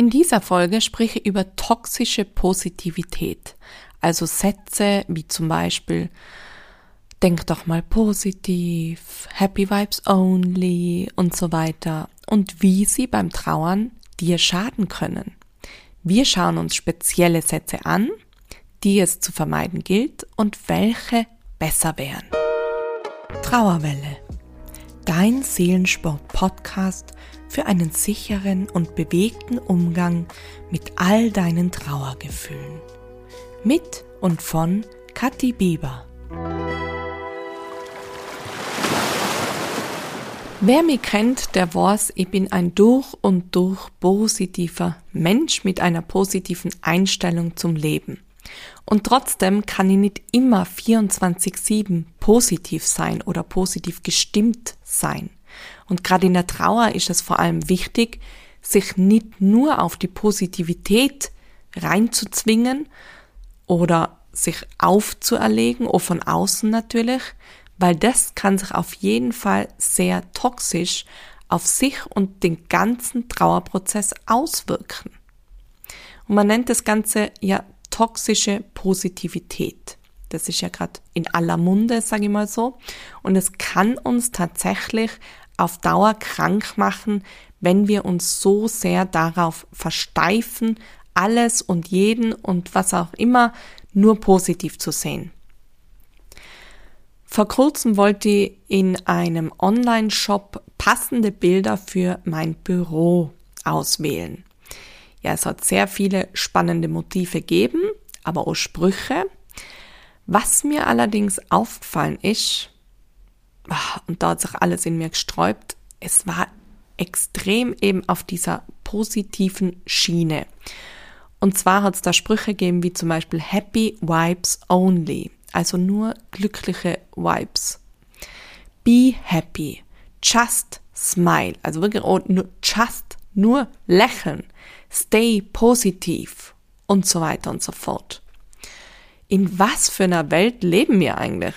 In dieser Folge spreche ich über toxische Positivität, also Sätze wie zum Beispiel Denk doch mal positiv, Happy Vibes Only und so weiter und wie sie beim Trauern dir schaden können. Wir schauen uns spezielle Sätze an, die es zu vermeiden gilt und welche besser wären. Trauerwelle. Dein Seelensport-Podcast für einen sicheren und bewegten Umgang mit all deinen Trauergefühlen. Mit und von Kathi Bieber. Wer mich kennt, der weiß, ich bin ein durch und durch positiver Mensch mit einer positiven Einstellung zum Leben. Und trotzdem kann ich nicht immer 24-7 positiv sein oder positiv gestimmt sein. Und gerade in der Trauer ist es vor allem wichtig, sich nicht nur auf die Positivität reinzuzwingen oder sich aufzuerlegen, oder von außen natürlich, weil das kann sich auf jeden Fall sehr toxisch auf sich und den ganzen Trauerprozess auswirken. Und man nennt das Ganze ja toxische Positivität. Das ist ja gerade in aller Munde, sage ich mal so. Und es kann uns tatsächlich auf Dauer krank machen, wenn wir uns so sehr darauf versteifen, alles und jeden und was auch immer nur positiv zu sehen. Vor kurzem wollte ich in einem Online-Shop passende Bilder für mein Büro auswählen. Ja, es hat sehr viele spannende Motive gegeben, aber auch Sprüche. Was mir allerdings aufgefallen ist, und da hat sich alles in mir gesträubt. Es war extrem eben auf dieser positiven Schiene. Und zwar hat es da Sprüche gegeben wie zum Beispiel Happy Vibes Only, also nur glückliche Vibes. Be happy, just smile, also wirklich oh, nur, just nur lächeln, stay positiv und so weiter und so fort. In was für einer Welt leben wir eigentlich?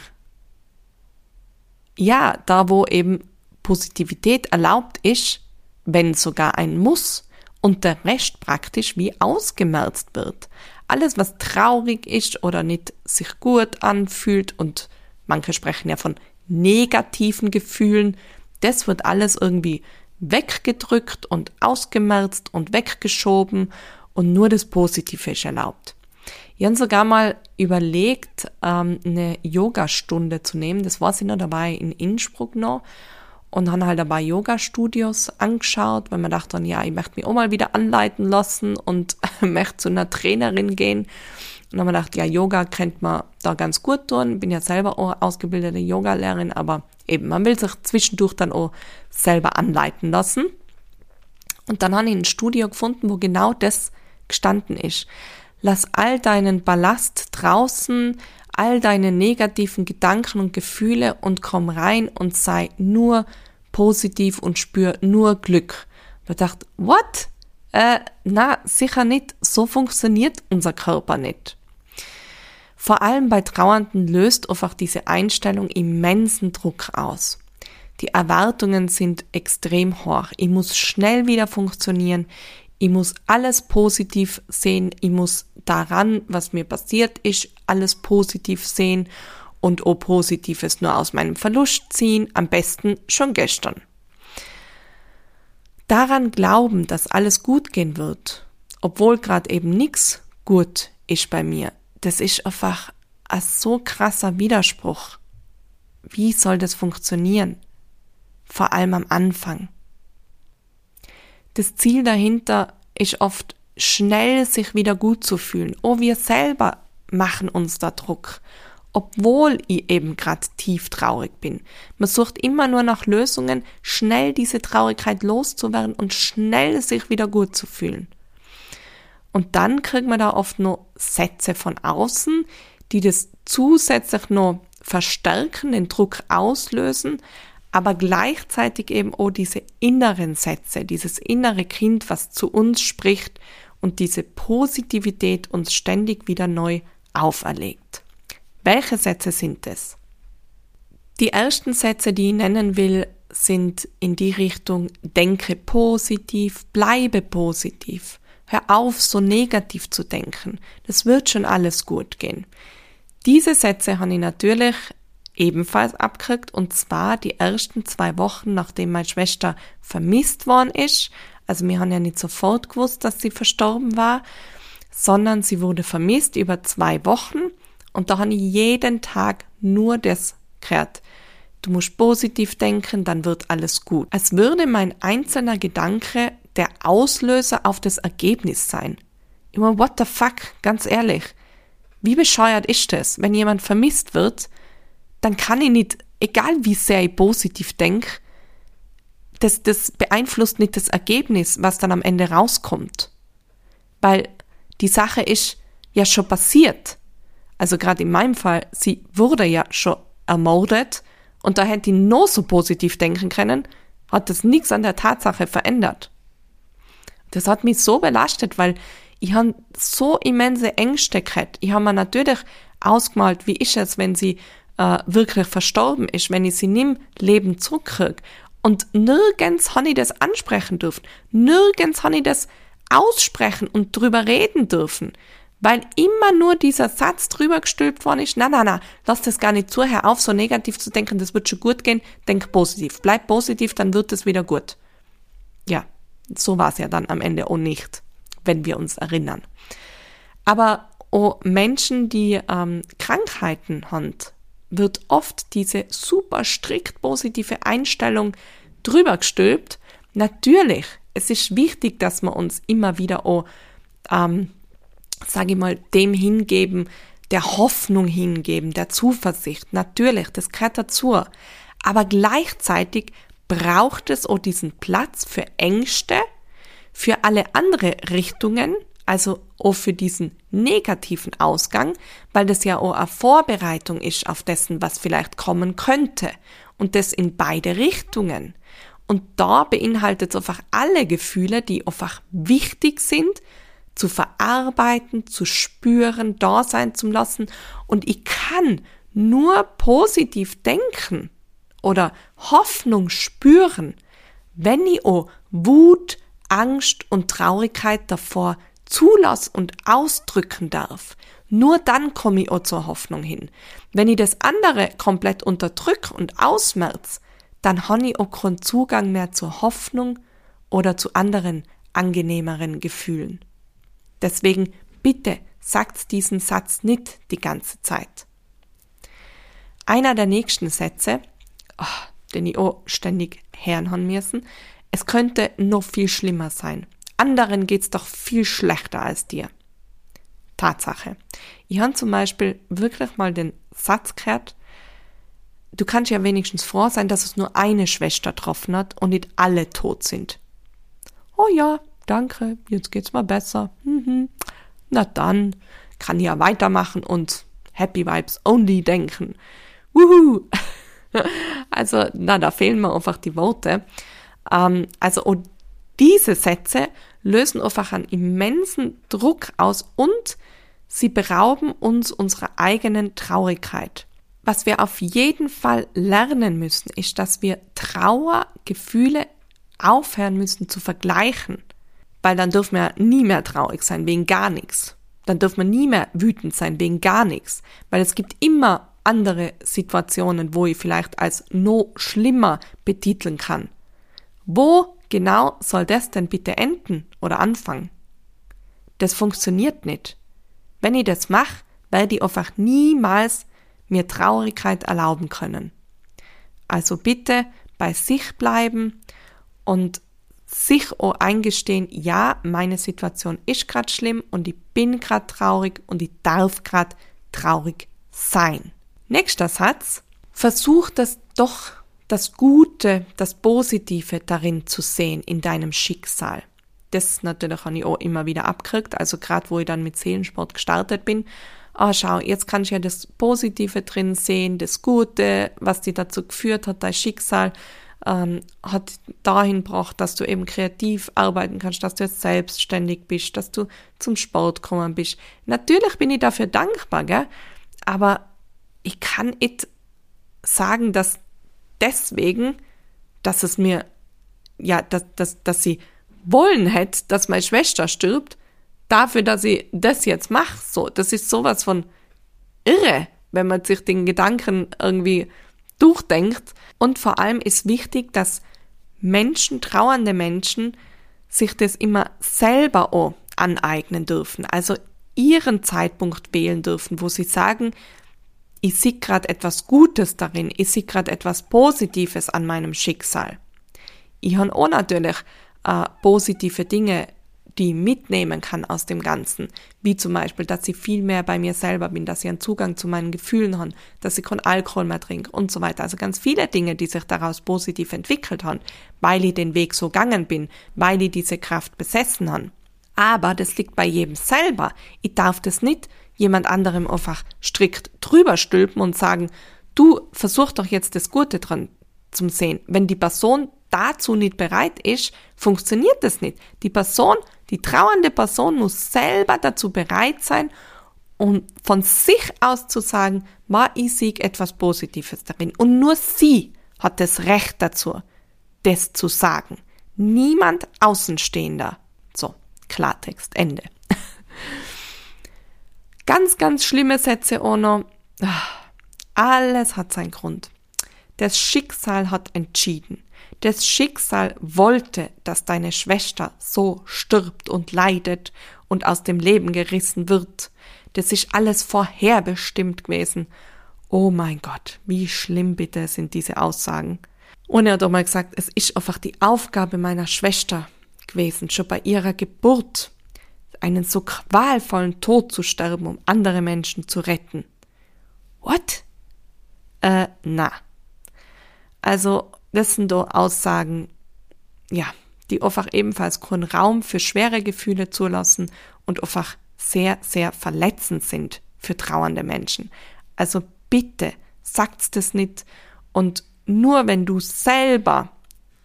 Ja, da wo eben Positivität erlaubt ist, wenn sogar ein Muss und der Rest praktisch wie ausgemerzt wird. Alles, was traurig ist oder nicht sich gut anfühlt und manche sprechen ja von negativen Gefühlen, das wird alles irgendwie weggedrückt und ausgemerzt und weggeschoben und nur das Positive ist erlaubt. Ich habe sogar mal überlegt, ähm, eine Yoga-Stunde zu nehmen. Das war sie noch dabei in Innsbruck noch. Und habe halt dabei Yoga-Studios angeschaut, weil man dachte dann, ja, ich möchte mich auch mal wieder anleiten lassen und möchte zu einer Trainerin gehen. Und dann habe ich gedacht, ja, Yoga kennt man da ganz gut tun. Bin ja selber auch ausgebildete Yoga-Lehrerin, aber eben, man will sich zwischendurch dann auch selber anleiten lassen. Und dann habe ich ein Studio gefunden, wo genau das gestanden ist. Lass all deinen Ballast draußen, all deine negativen Gedanken und Gefühle und komm rein und sei nur positiv und spür nur Glück. Ich dachte, what? Äh, na, sicher nicht. So funktioniert unser Körper nicht. Vor allem bei Trauernden löst einfach diese Einstellung immensen Druck aus. Die Erwartungen sind extrem hoch. Ich muss schnell wieder funktionieren. Ich muss alles positiv sehen. Ich muss daran, was mir passiert ist, alles positiv sehen und auch Positives nur aus meinem Verlust ziehen, am besten schon gestern. Daran glauben, dass alles gut gehen wird, obwohl gerade eben nichts gut ist bei mir, das ist einfach ein so krasser Widerspruch. Wie soll das funktionieren? Vor allem am Anfang. Das Ziel dahinter ist oft schnell sich wieder gut zu fühlen. Oh, wir selber machen uns da Druck, obwohl ich eben gerade tief traurig bin. Man sucht immer nur nach Lösungen, schnell diese Traurigkeit loszuwerden und schnell sich wieder gut zu fühlen. Und dann kriegt man da oft nur Sätze von außen, die das zusätzlich noch verstärken, den Druck auslösen, aber gleichzeitig eben auch diese inneren Sätze, dieses innere Kind, was zu uns spricht und diese Positivität uns ständig wieder neu auferlegt. Welche Sätze sind es? Die ersten Sätze, die ich nennen will, sind in die Richtung denke positiv, bleibe positiv, hör auf, so negativ zu denken. Das wird schon alles gut gehen. Diese Sätze habe ich natürlich ebenfalls abgekriegt und zwar die ersten zwei Wochen, nachdem meine Schwester vermisst worden ist. Also wir haben ja nicht sofort gewusst, dass sie verstorben war, sondern sie wurde vermisst über zwei Wochen und da habe ich jeden Tag nur das gehört. Du musst positiv denken, dann wird alles gut. Als würde mein einzelner Gedanke der Auslöser auf das Ergebnis sein. Immer what the fuck, ganz ehrlich. Wie bescheuert ist das, wenn jemand vermisst wird, dann kann ich nicht, egal wie sehr ich positiv denke, das, das beeinflusst nicht das Ergebnis, was dann am Ende rauskommt. Weil die Sache ist ja schon passiert. Also gerade in meinem Fall, sie wurde ja schon ermordet und da hätte ich nur so positiv denken können, hat das nichts an der Tatsache verändert. Das hat mich so belastet, weil ich habe so immense Ängste gehabt. Ich habe mir natürlich ausgemalt, wie ist es, wenn sie äh, wirklich verstorben ist, wenn ich sie nimm Leben zurückkriege. Und nirgends habe ich das ansprechen dürfen. Nirgends habe ich das aussprechen und drüber reden dürfen weil immer nur dieser Satz drüber gestülpt worden ist, na, na, na, lass das gar nicht zu, hör auf, so negativ zu denken, das wird schon gut gehen, denk positiv, bleib positiv, dann wird es wieder gut. Ja, so war es ja dann am Ende auch nicht, wenn wir uns erinnern. Aber auch Menschen, die ähm, Krankheiten haben, wird oft diese super strikt positive Einstellung drüber gestülpt. Natürlich, es ist wichtig, dass wir uns immer wieder auch ähm, sage ich mal, dem hingeben, der Hoffnung hingeben, der Zuversicht. Natürlich, das gehört dazu. Aber gleichzeitig braucht es auch diesen Platz für Ängste, für alle andere Richtungen, also auch für diesen negativen Ausgang, weil das ja auch eine Vorbereitung ist auf dessen, was vielleicht kommen könnte. Und das in beide Richtungen. Und da beinhaltet es einfach alle Gefühle, die einfach wichtig sind, zu verarbeiten, zu spüren, da sein zu lassen. Und ich kann nur positiv denken oder Hoffnung spüren, wenn ich auch Wut, Angst und Traurigkeit davor zulass und ausdrücken darf. Nur dann komme ich auch zur Hoffnung hin. Wenn ich das andere komplett unterdrücke und ausmerz, dann habe ich auch keinen Zugang mehr zur Hoffnung oder zu anderen angenehmeren Gefühlen. Deswegen bitte sagt diesen Satz nicht die ganze Zeit. Einer der nächsten Sätze, oh, den ich auch ständig hören haben müssen, es könnte noch viel schlimmer sein. Anderen geht's doch viel schlechter als dir. Tatsache. Ich habe zum Beispiel wirklich mal den Satz gehört, du kannst ja wenigstens froh sein, dass es nur eine Schwester getroffen hat und nicht alle tot sind. Oh ja, danke, jetzt geht's mal besser. Mhm. Na dann kann ich ja weitermachen und Happy Vibes only denken. Wuhu! Also, na, da fehlen mir einfach die Worte. Ähm, also, und diese Sätze lösen einfach einen immensen Druck aus und sie berauben uns unserer eigenen Traurigkeit. Was wir auf jeden Fall lernen müssen, ist, dass wir Trauergefühle aufhören müssen zu vergleichen weil dann dürfen wir nie mehr traurig sein wegen gar nichts. Dann dürfen wir nie mehr wütend sein wegen gar nichts, weil es gibt immer andere Situationen, wo ich vielleicht als no schlimmer betiteln kann. Wo genau soll das denn bitte enden oder anfangen? Das funktioniert nicht. Wenn ich das mache, werde ich einfach niemals mir Traurigkeit erlauben können. Also bitte bei sich bleiben und sich auch eingestehen, ja, meine Situation ist gerade schlimm und ich bin gerade traurig und ich darf gerade traurig sein. Nächster Satz. Versuch das doch das Gute, das Positive darin zu sehen in deinem Schicksal. Das natürlich habe ich auch immer wieder abgekriegt, also gerade wo ich dann mit Seelensport gestartet bin. Ah, oh, schau, jetzt kannst du ja das Positive drin sehen, das Gute, was dir dazu geführt hat, dein Schicksal ähm, hat dahin gebracht, dass du eben kreativ arbeiten kannst, dass du jetzt selbstständig bist, dass du zum Sport kommen bist. Natürlich bin ich dafür dankbar, gell? aber ich kann nicht sagen, dass deswegen, dass es mir, ja, dass, dass, dass sie wollen hätte, dass meine Schwester stirbt, dafür, dass ich das jetzt mache. So, das ist sowas von irre, wenn man sich den Gedanken irgendwie durchdenkt. Und vor allem ist wichtig, dass Menschen, trauernde Menschen, sich das immer selber auch aneignen dürfen. Also ihren Zeitpunkt wählen dürfen, wo sie sagen, ich sehe gerade etwas Gutes darin, ich sehe gerade etwas Positives an meinem Schicksal. Ich habe auch natürlich äh, positive Dinge, die ich mitnehmen kann aus dem Ganzen, wie zum Beispiel, dass ich viel mehr bei mir selber bin, dass ich einen Zugang zu meinen Gefühlen habe, dass ich keinen Alkohol mehr trinke und so weiter. Also ganz viele Dinge, die sich daraus positiv entwickelt haben, weil ich den Weg so gegangen bin, weil ich diese Kraft besessen habe. Aber das liegt bei jedem selber. Ich darf das nicht jemand anderem einfach strikt drüber stülpen und sagen, du versuch doch jetzt das Gute dran zum Sehen. Wenn die Person dazu nicht bereit ist, funktioniert das nicht. Die Person, die trauernde Person muss selber dazu bereit sein, um von sich aus zu sagen, ma, ich sehe etwas Positives darin. Und nur sie hat das Recht dazu, das zu sagen. Niemand Außenstehender. So. Klartext, Ende. ganz, ganz schlimme Sätze auch noch. Alles hat seinen Grund. Das Schicksal hat entschieden. Das Schicksal wollte, dass deine Schwester so stirbt und leidet und aus dem Leben gerissen wird. Das ist alles vorherbestimmt gewesen. Oh mein Gott, wie schlimm bitte sind diese Aussagen. Und er hat auch mal gesagt, es ist einfach die Aufgabe meiner Schwester, gewesen, schon bei ihrer Geburt einen so qualvollen Tod zu sterben, um andere Menschen zu retten. What? Äh, na. Also, das sind doch Aussagen, ja, die einfach ebenfalls keinen Raum für schwere Gefühle zulassen und einfach sehr, sehr verletzend sind für trauernde Menschen. Also bitte, sagt's das nicht und nur wenn du selber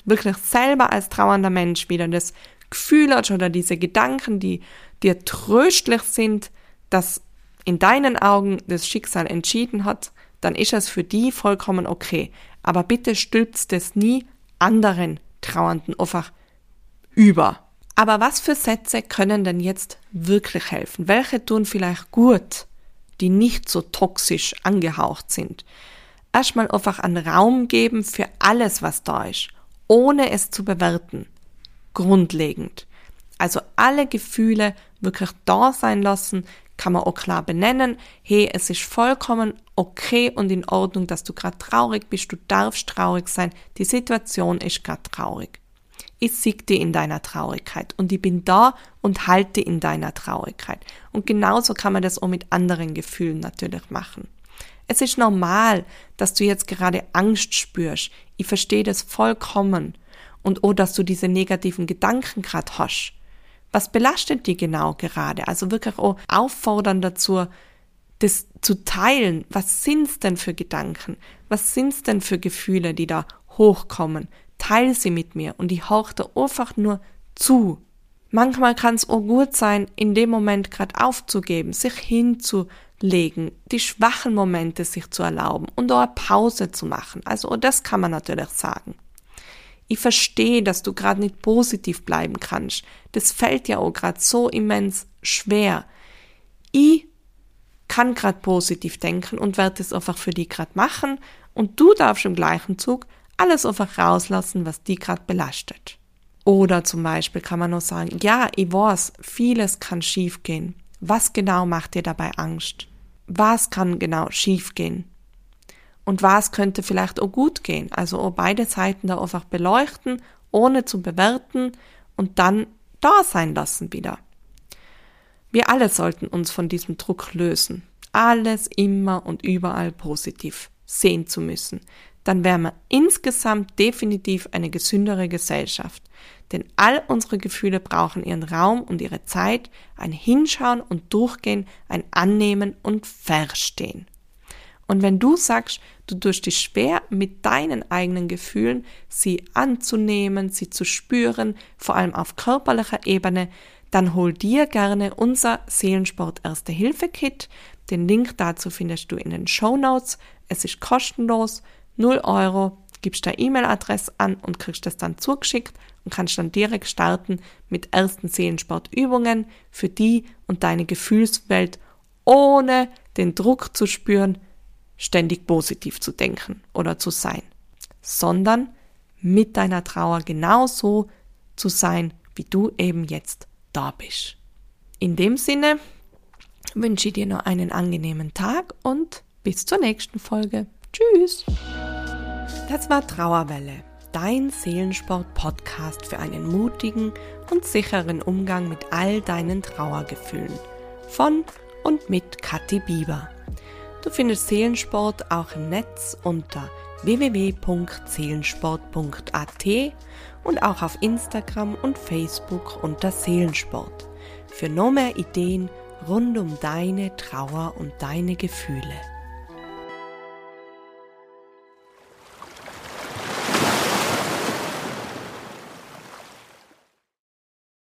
wirklich selber als trauernder Mensch wieder das Gefühl hat oder diese Gedanken, die dir tröstlich sind, dass in deinen Augen das Schicksal entschieden hat, dann ist es für die vollkommen okay. Aber bitte stülpt es nie anderen Trauernden einfach über. Aber was für Sätze können denn jetzt wirklich helfen? Welche tun vielleicht gut, die nicht so toxisch angehaucht sind? Erstmal einfach einen Raum geben für alles, was da ist ohne es zu bewerten. Grundlegend. Also alle Gefühle wirklich da sein lassen, kann man auch klar benennen. Hey, es ist vollkommen okay und in Ordnung, dass du gerade traurig bist. Du darfst traurig sein. Die Situation ist gerade traurig. Ich sieg dir in deiner Traurigkeit und ich bin da und halte in deiner Traurigkeit. Und genauso kann man das auch mit anderen Gefühlen natürlich machen. Es ist normal, dass du jetzt gerade Angst spürst. Ich verstehe das vollkommen. Und oh, dass du diese negativen Gedanken gerade hast. Was belastet die genau gerade? Also wirklich auch auffordern dazu, das zu teilen. Was sind's denn für Gedanken? Was sind's denn für Gefühle, die da hochkommen? Teil sie mit mir und ich hauche da einfach nur zu. Manchmal kann es auch gut sein, in dem Moment gerade aufzugeben, sich hinzu legen, die schwachen Momente sich zu erlauben und auch eine Pause zu machen. Also das kann man natürlich sagen. Ich verstehe, dass du gerade nicht positiv bleiben kannst. Das fällt ja auch gerade so immens schwer. Ich kann gerade positiv denken und werde es einfach für die gerade machen und du darfst im gleichen Zug alles einfach rauslassen, was die gerade belastet. Oder zum Beispiel kann man noch sagen, ja, ich weiß, vieles kann schiefgehen. Was genau macht dir dabei Angst? Was kann genau schiefgehen? Und was könnte vielleicht auch gut gehen? Also auch beide Seiten da einfach beleuchten, ohne zu bewerten und dann da sein lassen wieder. Wir alle sollten uns von diesem Druck lösen. Alles immer und überall positiv sehen zu müssen. Dann wären wir insgesamt definitiv eine gesündere Gesellschaft. Denn all unsere Gefühle brauchen ihren Raum und ihre Zeit, ein Hinschauen und Durchgehen, ein Annehmen und Verstehen. Und wenn du sagst, du tust dich schwer, mit deinen eigenen Gefühlen sie anzunehmen, sie zu spüren, vor allem auf körperlicher Ebene, dann hol dir gerne unser Seelensport Erste Hilfe Kit. Den Link dazu findest du in den Show Notes. Es ist kostenlos, 0 Euro, gibst deine E-Mail-Adresse an und kriegst das dann zugeschickt und kannst dann direkt starten mit ersten Seelensportübungen für die und deine Gefühlswelt, ohne den Druck zu spüren, ständig positiv zu denken oder zu sein, sondern mit deiner Trauer genauso zu sein, wie du eben jetzt da bist. In dem Sinne wünsche ich dir noch einen angenehmen Tag und bis zur nächsten Folge. Tschüss! Das war Trauerwelle, dein Seelensport-Podcast für einen mutigen und sicheren Umgang mit all deinen Trauergefühlen. Von und mit Kathi Bieber. Du findest Seelensport auch im Netz unter www.seelensport.at und auch auf Instagram und Facebook unter Seelensport. Für noch mehr Ideen rund um deine Trauer und deine Gefühle.